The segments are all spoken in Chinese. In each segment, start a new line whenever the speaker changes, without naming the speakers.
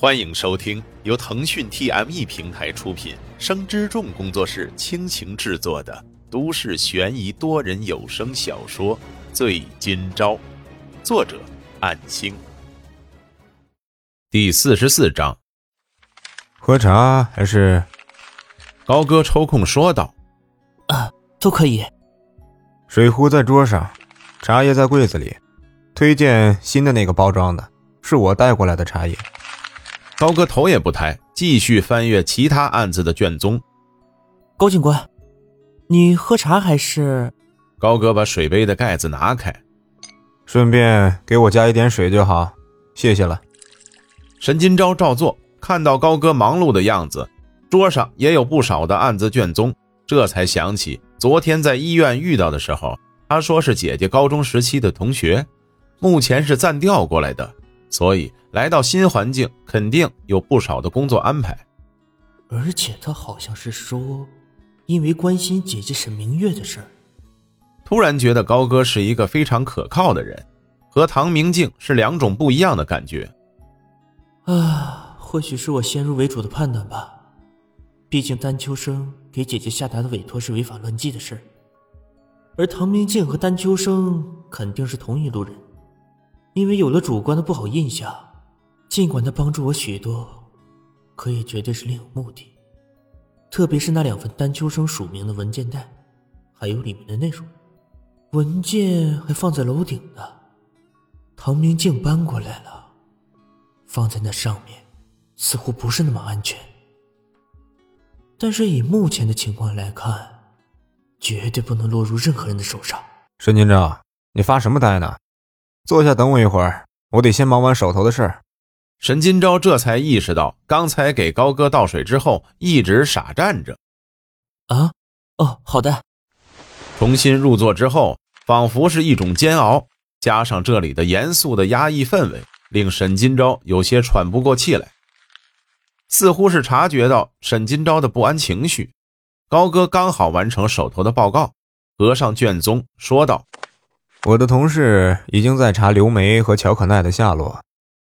欢迎收听由腾讯 TME 平台出品、生之众工作室倾情制作的都市悬疑多人有声小说《醉今朝》，作者：暗星。第四十四章，
喝茶还是？
高哥抽空说道：“
啊，都可以。
水壶在桌上，茶叶在柜子里。推荐新的那个包装的，是我带过来的茶叶。”
高哥头也不抬，继续翻阅其他案子的卷宗。
高警官，你喝茶还是？
高哥把水杯的盖子拿开，
顺便给我加一点水就好，谢谢了。
沈金钊照做，看到高哥忙碌的样子，桌上也有不少的案子卷宗，这才想起昨天在医院遇到的时候，他说是姐姐高中时期的同学，目前是暂调过来的。所以来到新环境，肯定有不少的工作安排。
而且他好像是说，因为关心姐姐沈明月的事儿。
突然觉得高哥是一个非常可靠的人，和唐明镜是两种不一样的感觉。
啊，或许是我先入为主的判断吧。毕竟丹秋生给姐姐下达的委托是违法乱纪的事而唐明镜和丹秋生肯定是同一路人。因为有了主观的不好印象，尽管他帮助我许多，可也绝对是另有目的。特别是那两份丹秋生署名的文件袋，还有里面的内容，文件还放在楼顶呢。唐明镜搬过来了，放在那上面，似乎不是那么安全。但是以目前的情况来看，绝对不能落入任何人的手上。
沈金钊，你发什么呆呢？坐下，等我一会儿，我得先忙完手头的事儿。
沈金钊这才意识到，刚才给高哥倒水之后，一直傻站着。
啊，哦，好的。
重新入座之后，仿佛是一种煎熬，加上这里的严肃的压抑氛围，令沈金钊有些喘不过气来。似乎是察觉到沈金钊的不安情绪，高哥刚好完成手头的报告，合上卷宗，说道。
我的同事已经在查刘梅和乔可奈的下落，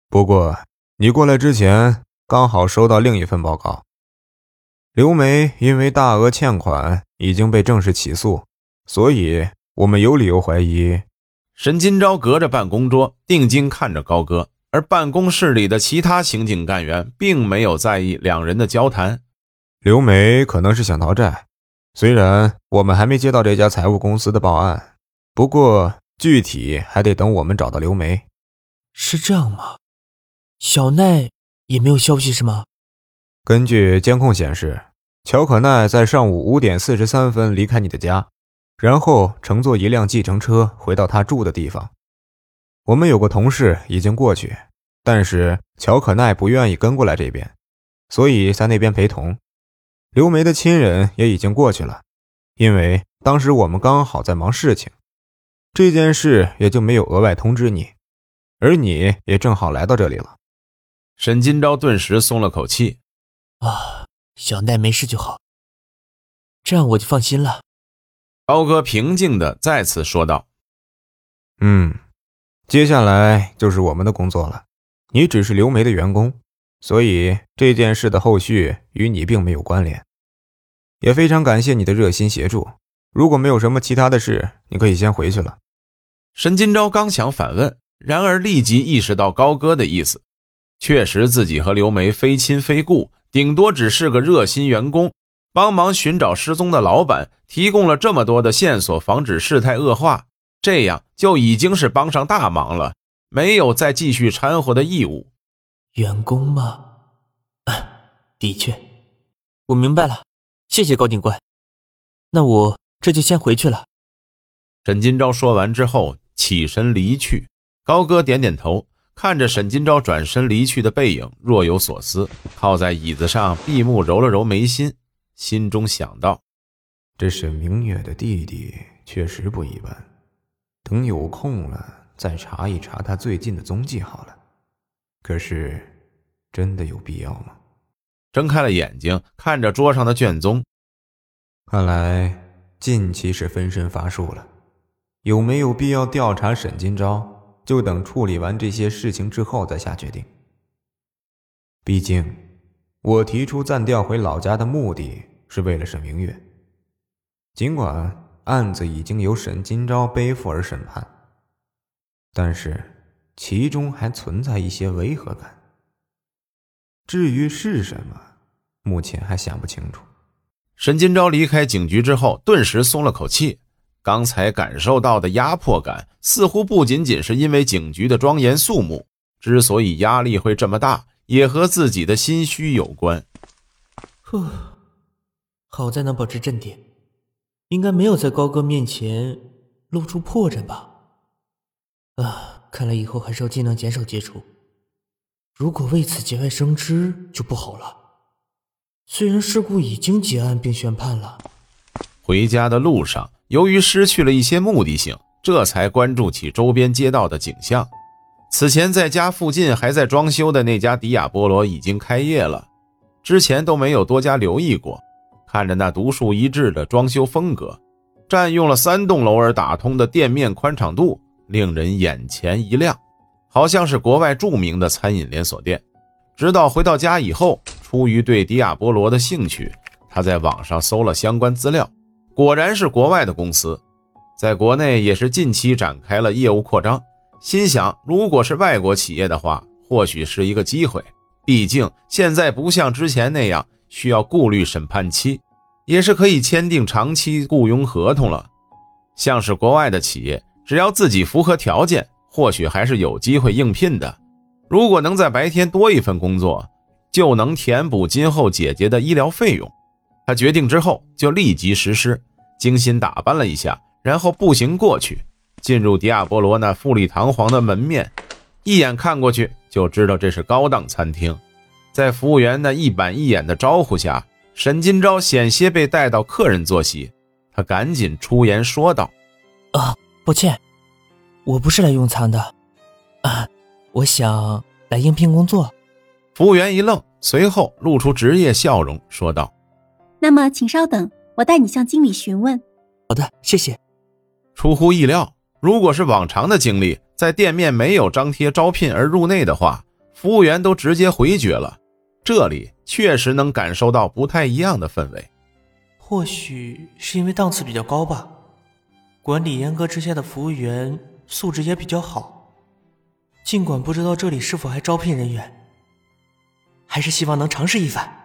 不过你过来之前刚好收到另一份报告。刘梅因为大额欠款已经被正式起诉，所以我们有理由怀疑。
沈金钊隔着办公桌定睛看着高歌，而办公室里的其他刑警干员并没有在意两人的交谈。
刘梅可能是想逃债，虽然我们还没接到这家财务公司的报案。不过具体还得等我们找到刘梅，
是这样吗？小奈也没有消息是吗？
根据监控显示，乔可奈在上午五点四十三分离开你的家，然后乘坐一辆计程车回到他住的地方。我们有个同事已经过去，但是乔可奈不愿意跟过来这边，所以在那边陪同。刘梅的亲人也已经过去了，因为当时我们刚好在忙事情。这件事也就没有额外通知你，而你也正好来到这里了。
沈金钊顿时松了口气，
啊，小奈没事就好，这样我就放心了。
高哥平静的再次说道：“
嗯，接下来就是我们的工作了。你只是刘梅的员工，所以这件事的后续与你并没有关联。也非常感谢你的热心协助。如果没有什么其他的事，你可以先回去了。”
沈金钊刚想反问，然而立即意识到高歌的意思。确实，自己和刘梅非亲非故，顶多只是个热心员工，帮忙寻找失踪的老板，提供了这么多的线索，防止事态恶化，这样就已经是帮上大忙了，没有再继续掺和的义务。
员工吗？的确，我明白了，谢谢高警官。那我这就先回去了。
沈金钊说完之后。起身离去，高歌点点头，看着沈金钊转身离去的背影，若有所思，靠在椅子上闭目揉了揉眉心，心中想到：
这沈明月的弟弟确实不一般，等有空了再查一查他最近的踪迹好了。可是，真的有必要吗？
睁开了眼睛，看着桌上的卷宗，
看来近期是分身乏术了。有没有必要调查沈金钊？就等处理完这些事情之后再下决定。毕竟，我提出暂调回老家的目的是为了沈明月。尽管案子已经由沈金钊背负而审判，但是其中还存在一些违和感。至于是什么，目前还想不清楚。
沈金钊离开警局之后，顿时松了口气。刚才感受到的压迫感，似乎不仅仅是因为警局的庄严肃穆，之所以压力会这么大，也和自己的心虚有关。
呼，好在能保持镇定，应该没有在高哥面前露出破绽吧？啊，看来以后还是要尽量减少接触。如果为此节外生枝，就不好了。虽然事故已经结案并宣判了，
回家的路上。由于失去了一些目的性，这才关注起周边街道的景象。此前在家附近还在装修的那家迪亚波罗已经开业了，之前都没有多加留意过。看着那独树一帜的装修风格，占用了三栋楼而打通的店面宽敞度，令人眼前一亮，好像是国外著名的餐饮连锁店。直到回到家以后，出于对迪亚波罗的兴趣，他在网上搜了相关资料。果然是国外的公司，在国内也是近期展开了业务扩张。心想，如果是外国企业的话，或许是一个机会。毕竟现在不像之前那样需要顾虑审判期，也是可以签订长期雇佣合同了。像是国外的企业，只要自己符合条件，或许还是有机会应聘的。如果能在白天多一份工作，就能填补今后姐姐的医疗费用。他决定之后就立即实施，精心打扮了一下，然后步行过去，进入迪亚波罗那富丽堂皇的门面，一眼看过去就知道这是高档餐厅。在服务员那一板一眼的招呼下，沈金钊险些被带到客人坐席，他赶紧出言说道：“
啊，抱歉，我不是来用餐的，啊，我想来应聘工作。”
服务员一愣，随后露出职业笑容，说道。
那么，请稍等，我带你向经理询问。
好的，谢谢。
出乎意料，如果是往常的经历，在店面没有张贴招聘而入内的话，服务员都直接回绝了。这里确实能感受到不太一样的氛围。
或许是因为档次比较高吧，管理严格之下的服务员素质也比较好。尽管不知道这里是否还招聘人员，还是希望能尝试一番。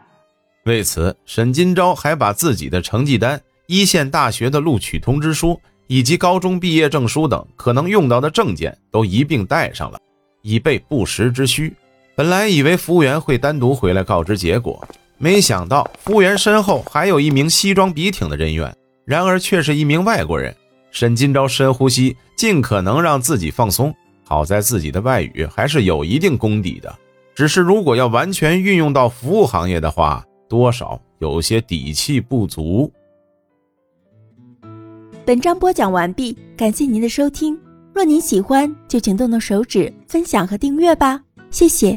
为此，沈金钊还把自己的成绩单、一线大学的录取通知书以及高中毕业证书等可能用到的证件都一并带上了，以备不时之需。本来以为服务员会单独回来告知结果，没想到服务员身后还有一名西装笔挺的人员，然而却是一名外国人。沈金钊深呼吸，尽可能让自己放松。好在自己的外语还是有一定功底的，只是如果要完全运用到服务行业的话，多少有些底气不足。
本章播讲完毕，感谢您的收听。若您喜欢，就请动动手指分享和订阅吧，谢谢。